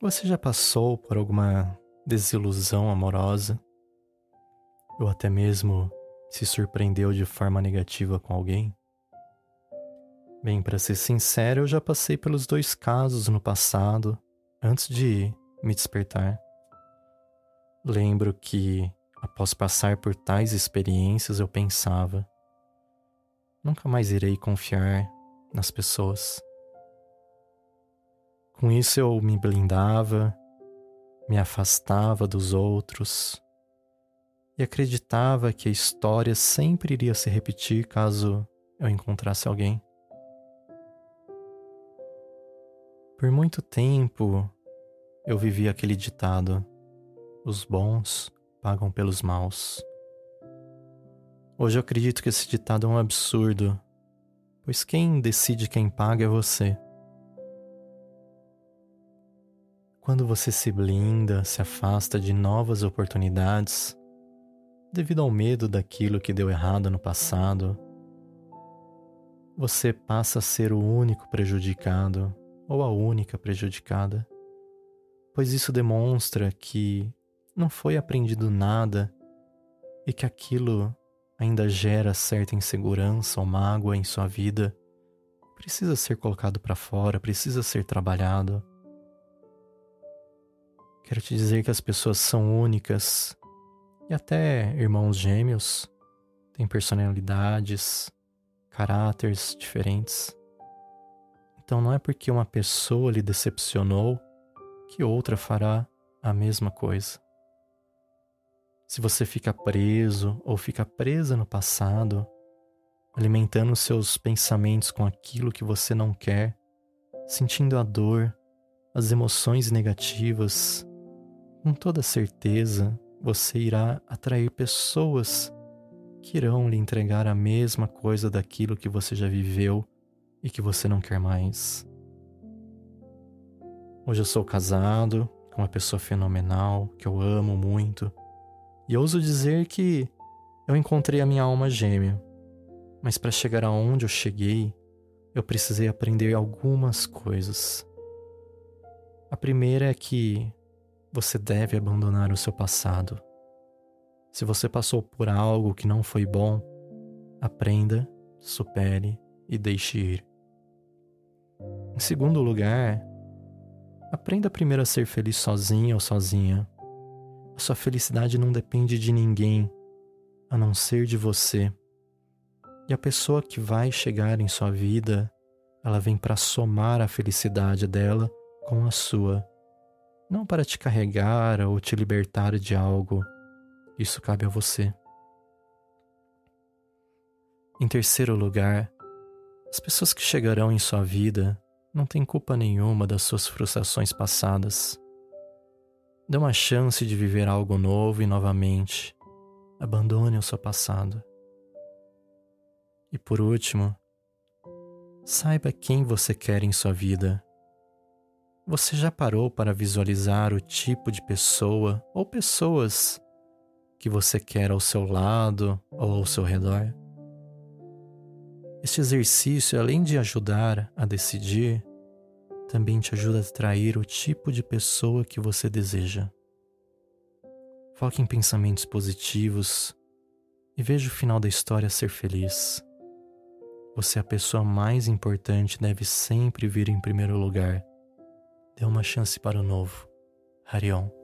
Você já passou por alguma desilusão amorosa? Ou até mesmo se surpreendeu de forma negativa com alguém? Bem, para ser sincero, eu já passei pelos dois casos no passado, antes de me despertar. Lembro que, após passar por tais experiências, eu pensava: nunca mais irei confiar nas pessoas. Com isso eu me blindava, me afastava dos outros e acreditava que a história sempre iria se repetir caso eu encontrasse alguém. Por muito tempo eu vivi aquele ditado: os bons pagam pelos maus. Hoje eu acredito que esse ditado é um absurdo, pois quem decide quem paga é você. Quando você se blinda, se afasta de novas oportunidades, devido ao medo daquilo que deu errado no passado, você passa a ser o único prejudicado ou a única prejudicada, pois isso demonstra que não foi aprendido nada e que aquilo ainda gera certa insegurança ou mágoa em sua vida, precisa ser colocado para fora, precisa ser trabalhado. Quero te dizer que as pessoas são únicas e até irmãos gêmeos têm personalidades, caráteres diferentes. Então não é porque uma pessoa lhe decepcionou que outra fará a mesma coisa. Se você fica preso ou fica presa no passado, alimentando seus pensamentos com aquilo que você não quer, sentindo a dor, as emoções negativas, com toda certeza você irá atrair pessoas que irão lhe entregar a mesma coisa daquilo que você já viveu e que você não quer mais. Hoje eu sou casado com uma pessoa fenomenal que eu amo muito e ouso dizer que eu encontrei a minha alma gêmea. Mas para chegar aonde eu cheguei, eu precisei aprender algumas coisas. A primeira é que você deve abandonar o seu passado. Se você passou por algo que não foi bom, aprenda, supere e deixe ir. Em segundo lugar, aprenda primeiro a ser feliz sozinho ou sozinha. A sua felicidade não depende de ninguém, a não ser de você. E a pessoa que vai chegar em sua vida, ela vem para somar a felicidade dela com a sua não para te carregar ou te libertar de algo. Isso cabe a você. Em terceiro lugar, as pessoas que chegarão em sua vida não têm culpa nenhuma das suas frustrações passadas. Dê uma chance de viver algo novo e novamente. Abandone o seu passado. E por último, saiba quem você quer em sua vida você já parou para visualizar o tipo de pessoa ou pessoas que você quer ao seu lado ou ao seu redor? Este exercício, além de ajudar a decidir, também te ajuda a atrair o tipo de pessoa que você deseja. Foque em pensamentos positivos e veja o final da história ser feliz. Você é a pessoa mais importante deve sempre vir em primeiro lugar Dê uma chance para o novo. Harion.